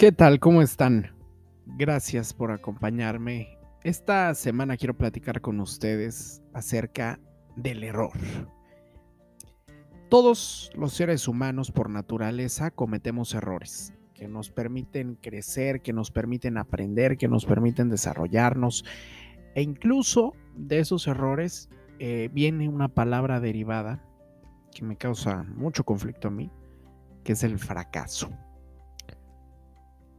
¿Qué tal? ¿Cómo están? Gracias por acompañarme. Esta semana quiero platicar con ustedes acerca del error. Todos los seres humanos por naturaleza cometemos errores que nos permiten crecer, que nos permiten aprender, que nos permiten desarrollarnos. E incluso de esos errores eh, viene una palabra derivada que me causa mucho conflicto a mí, que es el fracaso.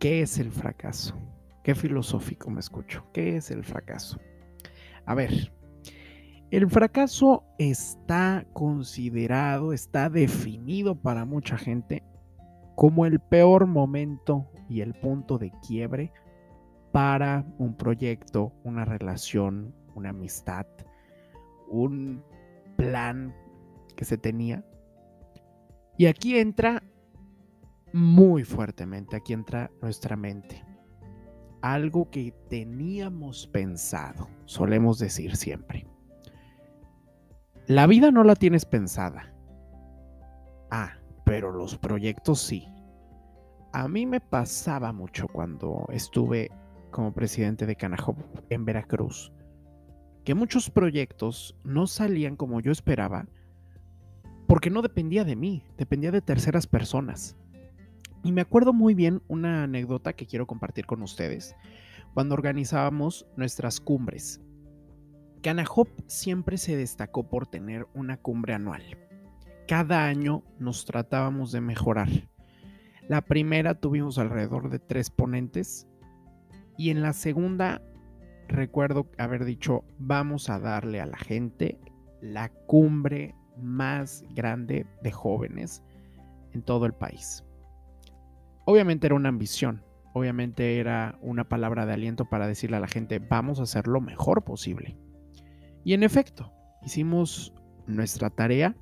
¿Qué es el fracaso? Qué filosófico me escucho. ¿Qué es el fracaso? A ver, el fracaso está considerado, está definido para mucha gente como el peor momento y el punto de quiebre para un proyecto, una relación, una amistad, un plan que se tenía. Y aquí entra muy fuertemente. Aquí entra nuestra mente. Algo que teníamos pensado, solemos decir siempre. La vida no la tienes pensada. Ah, pero los proyectos sí. A mí me pasaba mucho cuando estuve como presidente de Canajo en Veracruz, que muchos proyectos no salían como yo esperaba porque no dependía de mí, dependía de terceras personas. Y me acuerdo muy bien una anécdota que quiero compartir con ustedes cuando organizábamos nuestras cumbres. Canahop siempre se destacó por tener una cumbre anual. Cada año nos tratábamos de mejorar. La primera tuvimos alrededor de tres ponentes y en la segunda recuerdo haber dicho vamos a darle a la gente la cumbre más grande de jóvenes en todo el país. Obviamente era una ambición, obviamente era una palabra de aliento para decirle a la gente, vamos a hacer lo mejor posible. Y en efecto, hicimos nuestra tarea,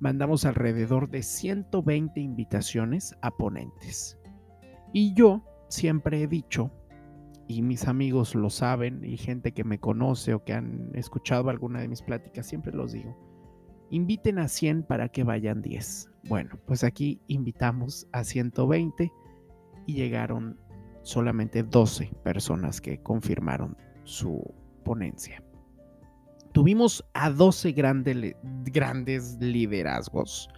mandamos alrededor de 120 invitaciones a ponentes. Y yo siempre he dicho, y mis amigos lo saben, y gente que me conoce o que han escuchado alguna de mis pláticas, siempre los digo, inviten a 100 para que vayan 10. Bueno, pues aquí invitamos a 120 y llegaron solamente 12 personas que confirmaron su ponencia. Tuvimos a 12 grandes liderazgos,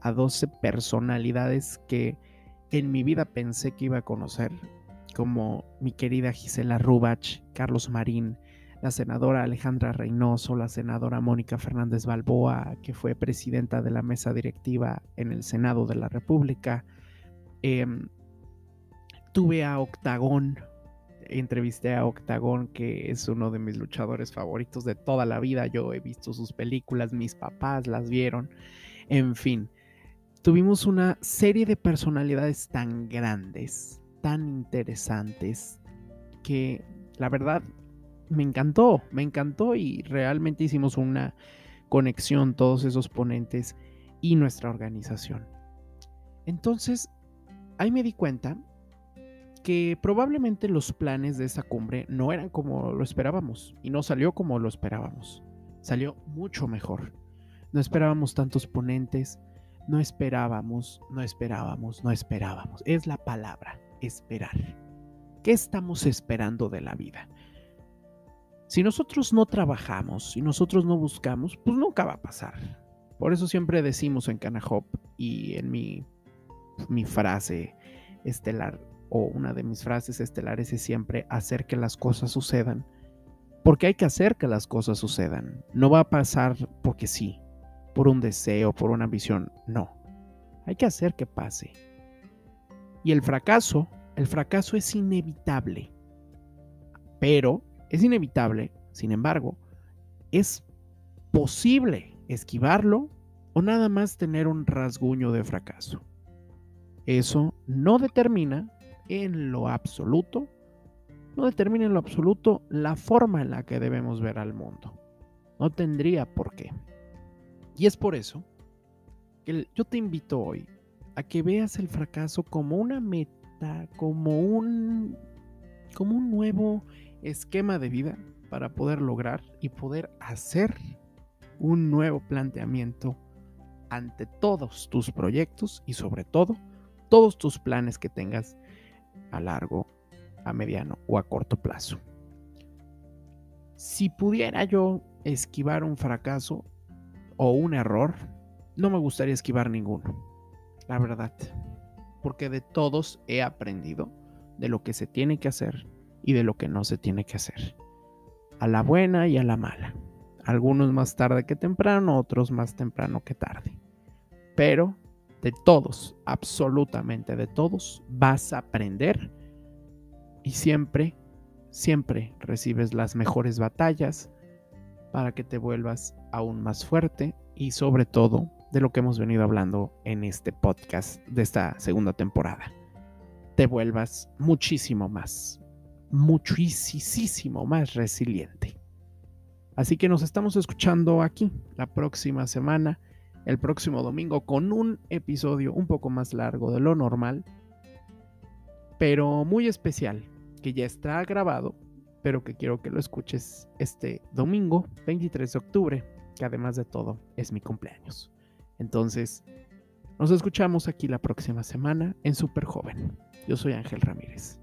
a 12 personalidades que en mi vida pensé que iba a conocer, como mi querida Gisela Rubach, Carlos Marín, la senadora Alejandra Reynoso, la senadora Mónica Fernández Balboa, que fue presidenta de la mesa directiva en el Senado de la República, em, tuve a Octagón, entrevisté a Octagón, que es uno de mis luchadores favoritos de toda la vida. Yo he visto sus películas, mis papás las vieron. En fin, tuvimos una serie de personalidades tan grandes, tan interesantes, que la verdad me encantó, me encantó y realmente hicimos una conexión todos esos ponentes y nuestra organización. Entonces, ahí me di cuenta que probablemente los planes de esa cumbre no eran como lo esperábamos y no salió como lo esperábamos. Salió mucho mejor. No esperábamos tantos ponentes, no esperábamos, no esperábamos, no esperábamos. Es la palabra, esperar. ¿Qué estamos esperando de la vida? Si nosotros no trabajamos, si nosotros no buscamos, pues nunca va a pasar. Por eso siempre decimos en Canahop y en mi, mi frase estelar, o una de mis frases estelares es siempre hacer que las cosas sucedan. Porque hay que hacer que las cosas sucedan. No va a pasar porque sí, por un deseo, por una ambición. No. Hay que hacer que pase. Y el fracaso, el fracaso es inevitable. Pero es inevitable, sin embargo, es posible esquivarlo o nada más tener un rasguño de fracaso. Eso no determina en lo absoluto, no determina en lo absoluto la forma en la que debemos ver al mundo. No tendría por qué. Y es por eso que yo te invito hoy a que veas el fracaso como una meta, como un, como un nuevo esquema de vida para poder lograr y poder hacer un nuevo planteamiento ante todos tus proyectos y sobre todo todos tus planes que tengas a largo, a mediano o a corto plazo. Si pudiera yo esquivar un fracaso o un error, no me gustaría esquivar ninguno, la verdad, porque de todos he aprendido de lo que se tiene que hacer y de lo que no se tiene que hacer, a la buena y a la mala, algunos más tarde que temprano, otros más temprano que tarde, pero de todos, absolutamente de todos, vas a aprender y siempre Siempre recibes las mejores batallas para que te vuelvas aún más fuerte y sobre todo de lo que hemos venido hablando en este podcast de esta segunda temporada. Te vuelvas muchísimo más, muchísimo más resiliente. Así que nos estamos escuchando aquí la próxima semana, el próximo domingo, con un episodio un poco más largo de lo normal, pero muy especial, que ya está grabado, pero que quiero que lo escuches este domingo, 23 de octubre, que además de todo es mi cumpleaños. Entonces, nos escuchamos aquí la próxima semana en Super Joven. Yo soy Ángel Ramírez.